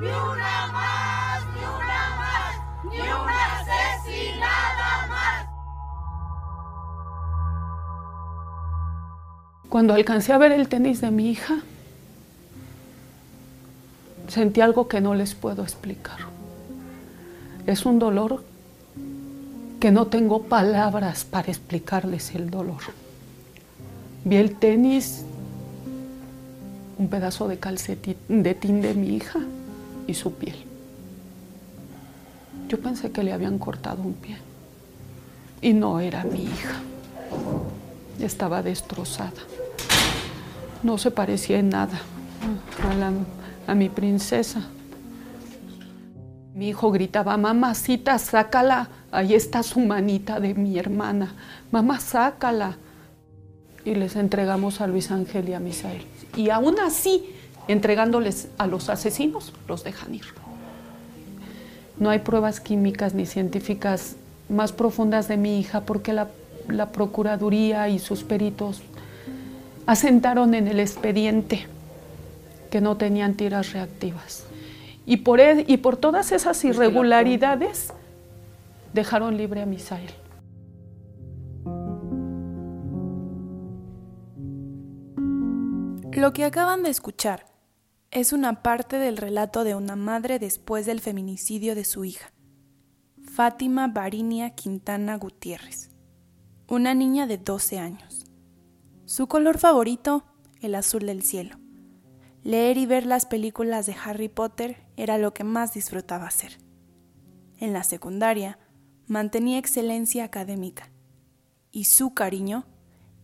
ni una más, ni una más, ni una asesinada más. Cuando alcancé a ver el tenis de mi hija, sentí algo que no les puedo explicar. Es un dolor que no tengo palabras para explicarles el dolor. Vi el tenis, un pedazo de calcetín de tin de mi hija y su piel. Yo pensé que le habían cortado un pie y no era mi hija. Estaba destrozada. No se parecía en nada a, a mi princesa. Mi hijo gritaba, mamacita, sácala. Ahí está su manita de mi hermana. Mamá, sácala. Y les entregamos a Luis Ángel y a Misael. Y aún así, entregándoles a los asesinos, los dejan ir. No hay pruebas químicas ni científicas más profundas de mi hija porque la, la Procuraduría y sus peritos asentaron en el expediente que no tenían tiras reactivas. Y por, y por todas esas irregularidades dejaron libre a Misael. Lo que acaban de escuchar es una parte del relato de una madre después del feminicidio de su hija, Fátima Barinia Quintana Gutiérrez, una niña de 12 años. Su color favorito, el azul del cielo. Leer y ver las películas de Harry Potter era lo que más disfrutaba hacer. En la secundaria mantenía excelencia académica y su cariño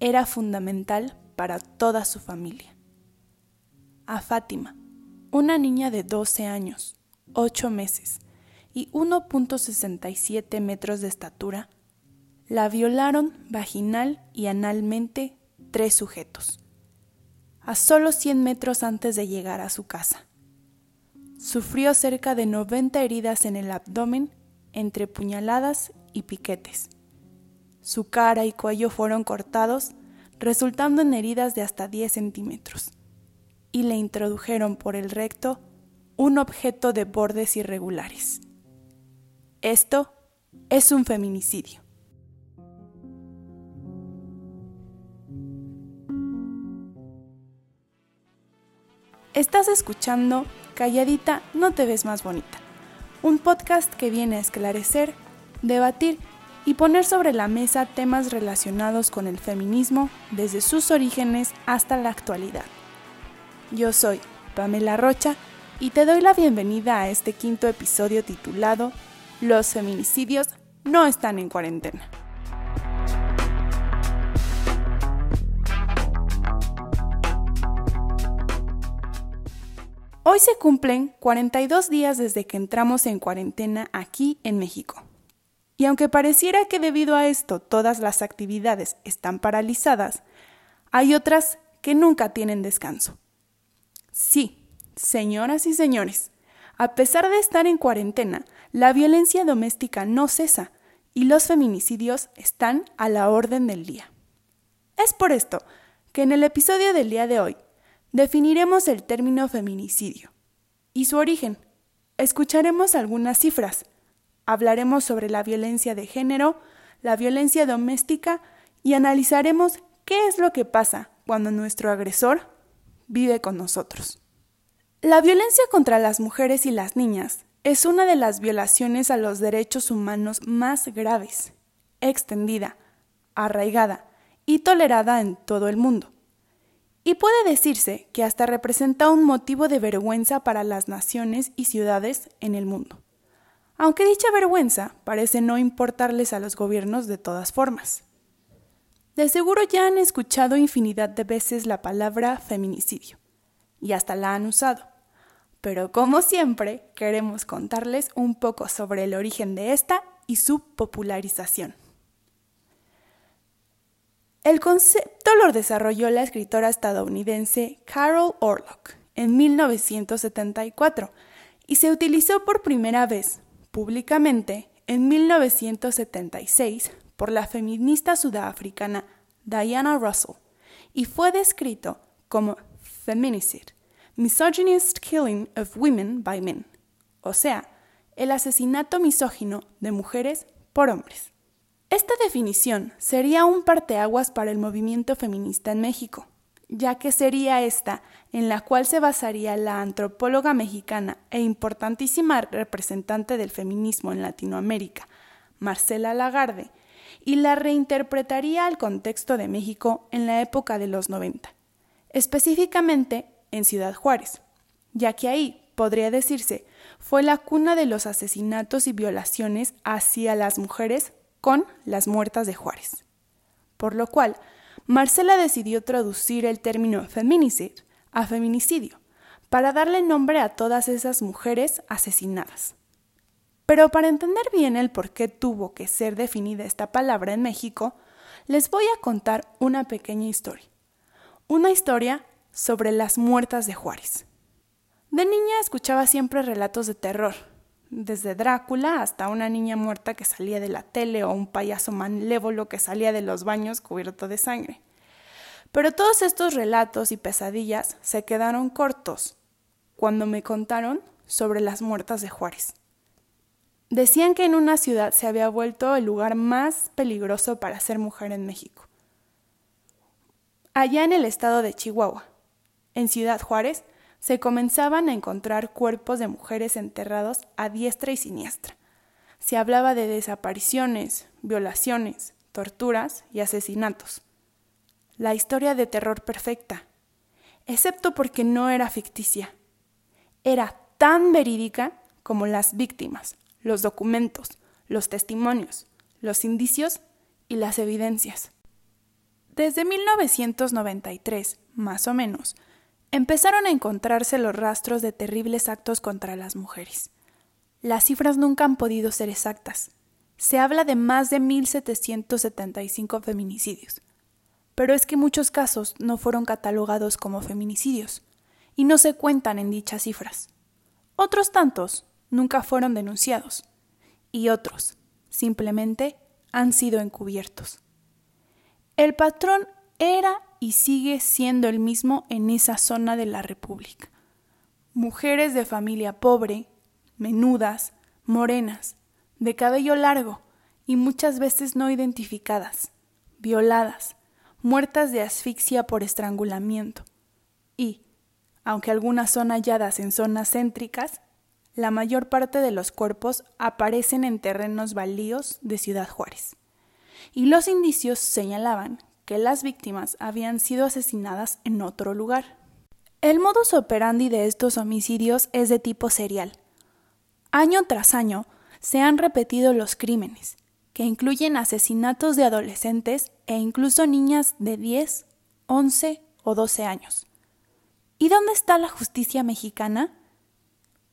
era fundamental para toda su familia. A Fátima, una niña de 12 años, 8 meses y 1.67 metros de estatura, la violaron vaginal y analmente tres sujetos a solo 100 metros antes de llegar a su casa. Sufrió cerca de 90 heridas en el abdomen entre puñaladas y piquetes. Su cara y cuello fueron cortados, resultando en heridas de hasta 10 centímetros, y le introdujeron por el recto un objeto de bordes irregulares. Esto es un feminicidio. Estás escuchando Calladita, no te ves más bonita, un podcast que viene a esclarecer, debatir y poner sobre la mesa temas relacionados con el feminismo desde sus orígenes hasta la actualidad. Yo soy Pamela Rocha y te doy la bienvenida a este quinto episodio titulado Los feminicidios no están en cuarentena. Hoy se cumplen 42 días desde que entramos en cuarentena aquí en México. Y aunque pareciera que debido a esto todas las actividades están paralizadas, hay otras que nunca tienen descanso. Sí, señoras y señores, a pesar de estar en cuarentena, la violencia doméstica no cesa y los feminicidios están a la orden del día. Es por esto que en el episodio del día de hoy Definiremos el término feminicidio y su origen. Escucharemos algunas cifras. Hablaremos sobre la violencia de género, la violencia doméstica y analizaremos qué es lo que pasa cuando nuestro agresor vive con nosotros. La violencia contra las mujeres y las niñas es una de las violaciones a los derechos humanos más graves, extendida, arraigada y tolerada en todo el mundo. Y puede decirse que hasta representa un motivo de vergüenza para las naciones y ciudades en el mundo, aunque dicha vergüenza parece no importarles a los gobiernos de todas formas. De seguro ya han escuchado infinidad de veces la palabra feminicidio, y hasta la han usado, pero como siempre queremos contarles un poco sobre el origen de esta y su popularización. El concepto lo desarrolló la escritora estadounidense Carol Orlock en 1974 y se utilizó por primera vez públicamente en 1976 por la feminista sudafricana Diana Russell y fue descrito como feminicide Misogynist Killing of Women by Men, o sea, el asesinato misógino de mujeres por hombres. Esta definición sería un parteaguas para el movimiento feminista en México, ya que sería esta en la cual se basaría la antropóloga mexicana e importantísima representante del feminismo en Latinoamérica, Marcela Lagarde, y la reinterpretaría al contexto de México en la época de los 90, específicamente en Ciudad Juárez, ya que ahí, podría decirse, fue la cuna de los asesinatos y violaciones hacia las mujeres con las muertas de Juárez. Por lo cual, Marcela decidió traducir el término feminicide a feminicidio, para darle nombre a todas esas mujeres asesinadas. Pero para entender bien el por qué tuvo que ser definida esta palabra en México, les voy a contar una pequeña historia. Una historia sobre las muertas de Juárez. De niña escuchaba siempre relatos de terror, desde Drácula hasta una niña muerta que salía de la tele o un payaso malévolo que salía de los baños cubierto de sangre. Pero todos estos relatos y pesadillas se quedaron cortos cuando me contaron sobre las muertas de Juárez. Decían que en una ciudad se había vuelto el lugar más peligroso para ser mujer en México. Allá en el estado de Chihuahua, en Ciudad Juárez, se comenzaban a encontrar cuerpos de mujeres enterrados a diestra y siniestra. Se hablaba de desapariciones, violaciones, torturas y asesinatos. La historia de terror perfecta, excepto porque no era ficticia. Era tan verídica como las víctimas, los documentos, los testimonios, los indicios y las evidencias. Desde 1993, más o menos, empezaron a encontrarse los rastros de terribles actos contra las mujeres. Las cifras nunca han podido ser exactas. Se habla de más de 1.775 feminicidios. Pero es que muchos casos no fueron catalogados como feminicidios y no se cuentan en dichas cifras. Otros tantos nunca fueron denunciados y otros simplemente han sido encubiertos. El patrón era y sigue siendo el mismo en esa zona de la República. Mujeres de familia pobre, menudas, morenas, de cabello largo y muchas veces no identificadas, violadas, muertas de asfixia por estrangulamiento. Y, aunque algunas son halladas en zonas céntricas, la mayor parte de los cuerpos aparecen en terrenos baldíos de Ciudad Juárez. Y los indicios señalaban que las víctimas habían sido asesinadas en otro lugar. El modus operandi de estos homicidios es de tipo serial. Año tras año se han repetido los crímenes, que incluyen asesinatos de adolescentes e incluso niñas de 10, 11 o 12 años. ¿Y dónde está la justicia mexicana?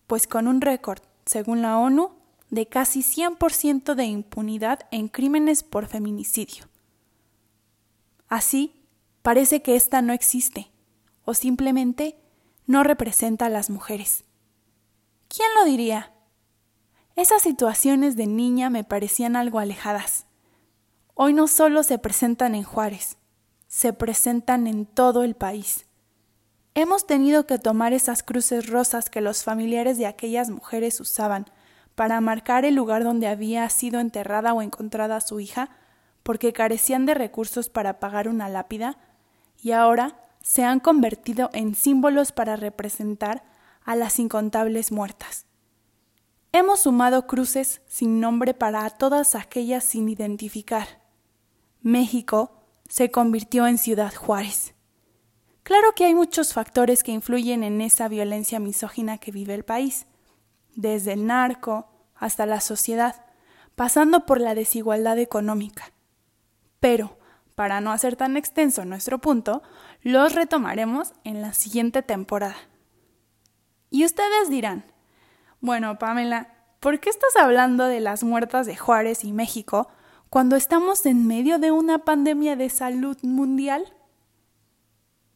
Pues con un récord, según la ONU, de casi 100% de impunidad en crímenes por feminicidio. Así, parece que ésta no existe, o simplemente no representa a las mujeres. ¿Quién lo diría? Esas situaciones de niña me parecían algo alejadas. Hoy no solo se presentan en Juárez, se presentan en todo el país. Hemos tenido que tomar esas cruces rosas que los familiares de aquellas mujeres usaban para marcar el lugar donde había sido enterrada o encontrada su hija porque carecían de recursos para pagar una lápida y ahora se han convertido en símbolos para representar a las incontables muertas. Hemos sumado cruces sin nombre para todas aquellas sin identificar. México se convirtió en Ciudad Juárez. Claro que hay muchos factores que influyen en esa violencia misógina que vive el país, desde el narco hasta la sociedad, pasando por la desigualdad económica. Pero, para no hacer tan extenso nuestro punto, los retomaremos en la siguiente temporada. Y ustedes dirán, bueno, Pamela, ¿por qué estás hablando de las muertas de Juárez y México cuando estamos en medio de una pandemia de salud mundial?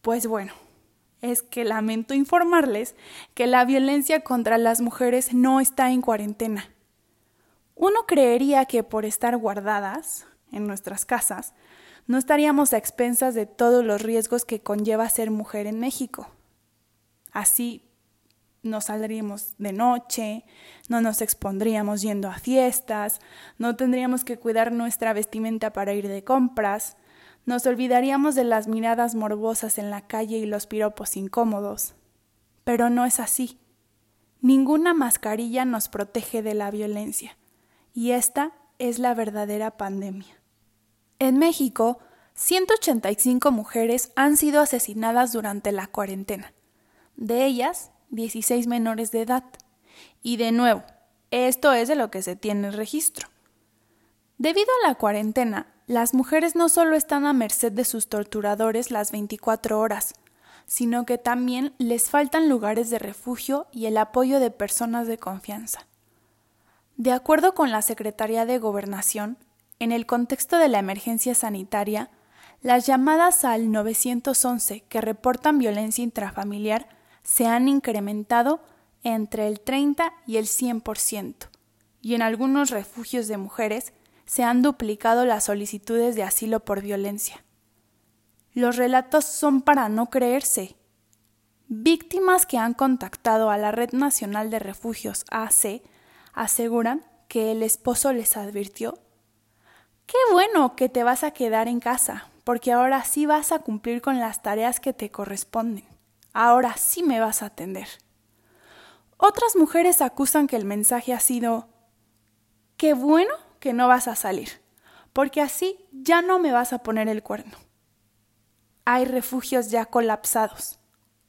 Pues bueno, es que lamento informarles que la violencia contra las mujeres no está en cuarentena. Uno creería que por estar guardadas, en nuestras casas, no estaríamos a expensas de todos los riesgos que conlleva ser mujer en México. Así no saldríamos de noche, no nos expondríamos yendo a fiestas, no tendríamos que cuidar nuestra vestimenta para ir de compras, nos olvidaríamos de las miradas morbosas en la calle y los piropos incómodos. Pero no es así. Ninguna mascarilla nos protege de la violencia, y esta es la verdadera pandemia. En México, 185 mujeres han sido asesinadas durante la cuarentena. De ellas, 16 menores de edad. Y de nuevo, esto es de lo que se tiene registro. Debido a la cuarentena, las mujeres no solo están a merced de sus torturadores las 24 horas, sino que también les faltan lugares de refugio y el apoyo de personas de confianza. De acuerdo con la Secretaría de Gobernación, en el contexto de la emergencia sanitaria, las llamadas al 911 que reportan violencia intrafamiliar se han incrementado entre el 30 y el 100%, y en algunos refugios de mujeres se han duplicado las solicitudes de asilo por violencia. Los relatos son para no creerse. Víctimas que han contactado a la Red Nacional de Refugios AC aseguran que el esposo les advirtió Qué bueno que te vas a quedar en casa, porque ahora sí vas a cumplir con las tareas que te corresponden ahora sí me vas a atender. Otras mujeres acusan que el mensaje ha sido, qué bueno que no vas a salir, porque así ya no me vas a poner el cuerno. Hay refugios ya colapsados,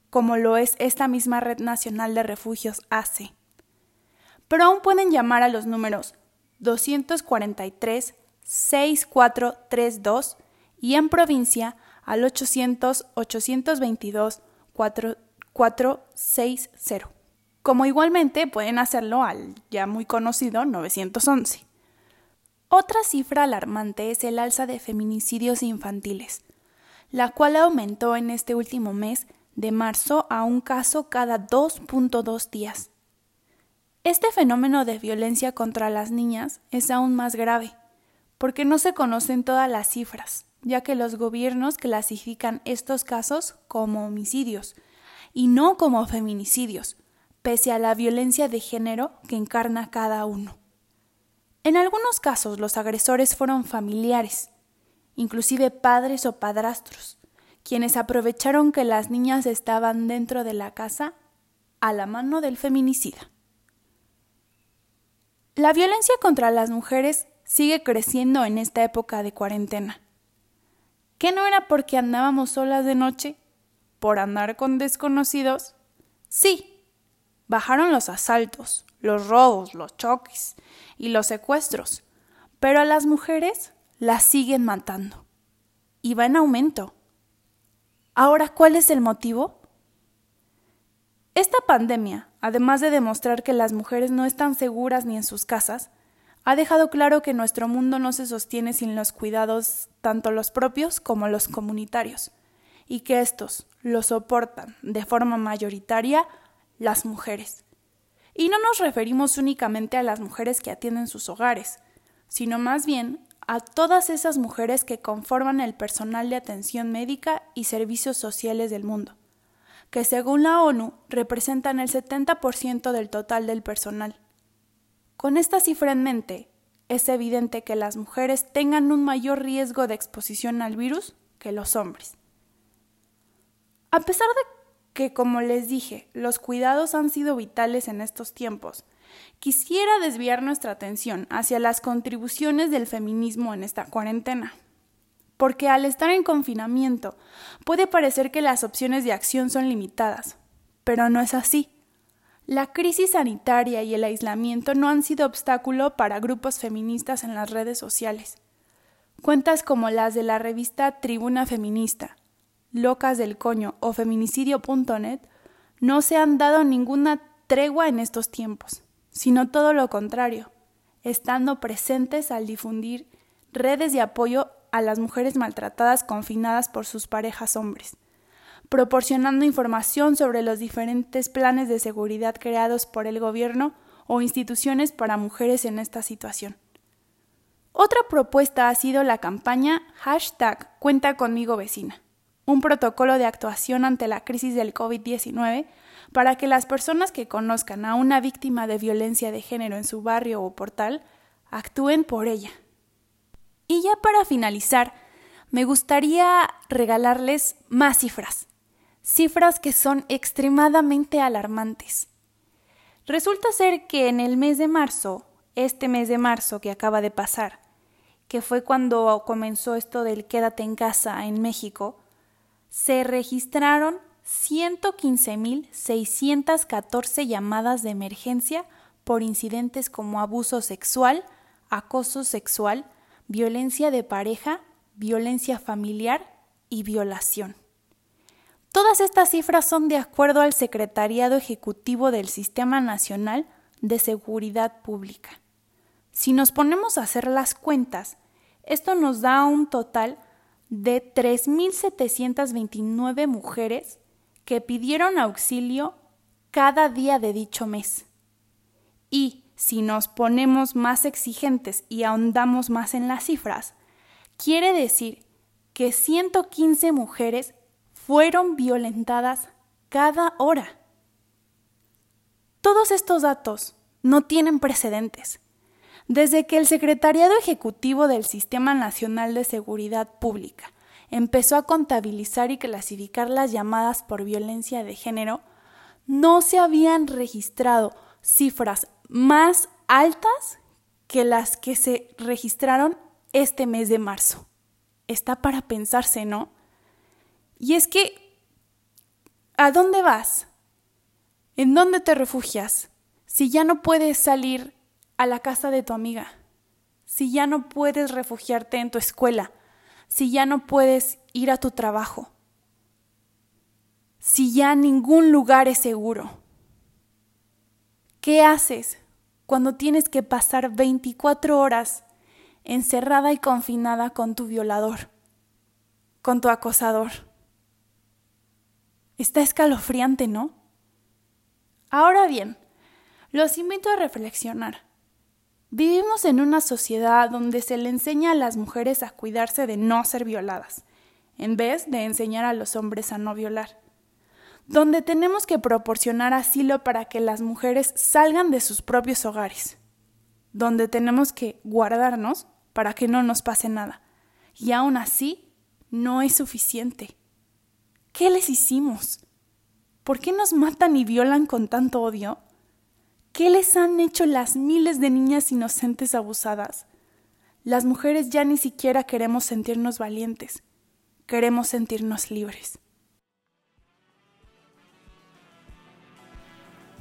como lo es esta misma Red Nacional de Refugios AC. Pero aún pueden llamar a los números 243 6432 y en provincia al 800 822 4460. Como igualmente pueden hacerlo al ya muy conocido 911. Otra cifra alarmante es el alza de feminicidios infantiles, la cual aumentó en este último mes de marzo a un caso cada 2.2 días. Este fenómeno de violencia contra las niñas es aún más grave, porque no se conocen todas las cifras, ya que los gobiernos clasifican estos casos como homicidios y no como feminicidios, pese a la violencia de género que encarna cada uno. En algunos casos los agresores fueron familiares, inclusive padres o padrastros, quienes aprovecharon que las niñas estaban dentro de la casa a la mano del feminicida. La violencia contra las mujeres sigue creciendo en esta época de cuarentena. ¿Qué no era porque andábamos solas de noche? ¿Por andar con desconocidos? Sí. Bajaron los asaltos, los robos, los choques y los secuestros, pero a las mujeres las siguen matando. Y va en aumento. Ahora, ¿cuál es el motivo? Esta pandemia, además de demostrar que las mujeres no están seguras ni en sus casas, ha dejado claro que nuestro mundo no se sostiene sin los cuidados tanto los propios como los comunitarios, y que estos los soportan de forma mayoritaria las mujeres. Y no nos referimos únicamente a las mujeres que atienden sus hogares, sino más bien a todas esas mujeres que conforman el personal de atención médica y servicios sociales del mundo, que según la ONU representan el 70% del total del personal. Con esta cifra en mente, es evidente que las mujeres tengan un mayor riesgo de exposición al virus que los hombres. A pesar de que, como les dije, los cuidados han sido vitales en estos tiempos, quisiera desviar nuestra atención hacia las contribuciones del feminismo en esta cuarentena. Porque al estar en confinamiento puede parecer que las opciones de acción son limitadas, pero no es así. La crisis sanitaria y el aislamiento no han sido obstáculo para grupos feministas en las redes sociales. Cuentas como las de la revista Tribuna Feminista, Locas del Coño o feminicidio.net no se han dado ninguna tregua en estos tiempos, sino todo lo contrario, estando presentes al difundir redes de apoyo a las mujeres maltratadas confinadas por sus parejas hombres proporcionando información sobre los diferentes planes de seguridad creados por el gobierno o instituciones para mujeres en esta situación. Otra propuesta ha sido la campaña hashtag Cuenta conmigo vecina, un protocolo de actuación ante la crisis del COVID-19 para que las personas que conozcan a una víctima de violencia de género en su barrio o portal actúen por ella. Y ya para finalizar, me gustaría regalarles más cifras, cifras que son extremadamente alarmantes. Resulta ser que en el mes de marzo, este mes de marzo que acaba de pasar, que fue cuando comenzó esto del quédate en casa en México, se registraron 115.614 llamadas de emergencia por incidentes como abuso sexual, acoso sexual, violencia de pareja, violencia familiar y violación. Todas estas cifras son de acuerdo al Secretariado Ejecutivo del Sistema Nacional de Seguridad Pública. Si nos ponemos a hacer las cuentas, esto nos da un total de 3.729 mujeres que pidieron auxilio cada día de dicho mes. Y si nos ponemos más exigentes y ahondamos más en las cifras, quiere decir que 115 mujeres fueron violentadas cada hora. Todos estos datos no tienen precedentes. Desde que el Secretariado Ejecutivo del Sistema Nacional de Seguridad Pública empezó a contabilizar y clasificar las llamadas por violencia de género, no se habían registrado cifras más altas que las que se registraron este mes de marzo. Está para pensarse, ¿no? Y es que, ¿a dónde vas? ¿En dónde te refugias? Si ya no puedes salir a la casa de tu amiga, si ya no puedes refugiarte en tu escuela, si ya no puedes ir a tu trabajo, si ya ningún lugar es seguro. ¿Qué haces cuando tienes que pasar 24 horas encerrada y confinada con tu violador, con tu acosador? Está escalofriante, ¿no? Ahora bien, los invito a reflexionar. Vivimos en una sociedad donde se le enseña a las mujeres a cuidarse de no ser violadas, en vez de enseñar a los hombres a no violar. Donde tenemos que proporcionar asilo para que las mujeres salgan de sus propios hogares. Donde tenemos que guardarnos para que no nos pase nada. Y aún así, no es suficiente. ¿Qué les hicimos? ¿Por qué nos matan y violan con tanto odio? ¿Qué les han hecho las miles de niñas inocentes abusadas? Las mujeres ya ni siquiera queremos sentirnos valientes, queremos sentirnos libres.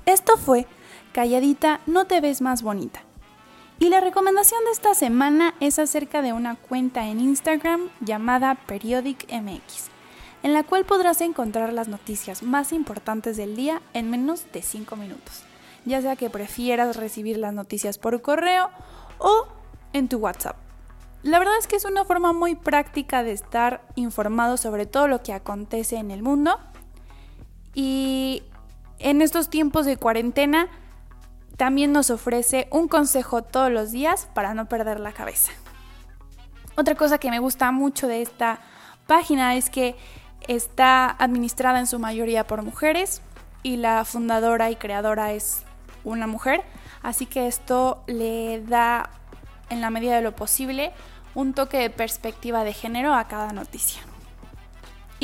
Esto fue Calladita, no te ves más bonita. Y la recomendación de esta semana es acerca de una cuenta en Instagram llamada Periodic MX en la cual podrás encontrar las noticias más importantes del día en menos de 5 minutos, ya sea que prefieras recibir las noticias por correo o en tu WhatsApp. La verdad es que es una forma muy práctica de estar informado sobre todo lo que acontece en el mundo y en estos tiempos de cuarentena también nos ofrece un consejo todos los días para no perder la cabeza. Otra cosa que me gusta mucho de esta página es que Está administrada en su mayoría por mujeres y la fundadora y creadora es una mujer, así que esto le da, en la medida de lo posible, un toque de perspectiva de género a cada noticia.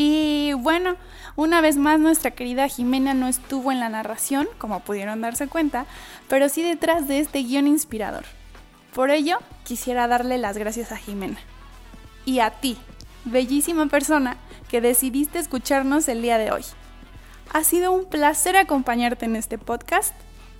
Y bueno, una vez más nuestra querida Jimena no estuvo en la narración, como pudieron darse cuenta, pero sí detrás de este guion inspirador. Por ello, quisiera darle las gracias a Jimena. Y a ti, bellísima persona que decidiste escucharnos el día de hoy. Ha sido un placer acompañarte en este podcast.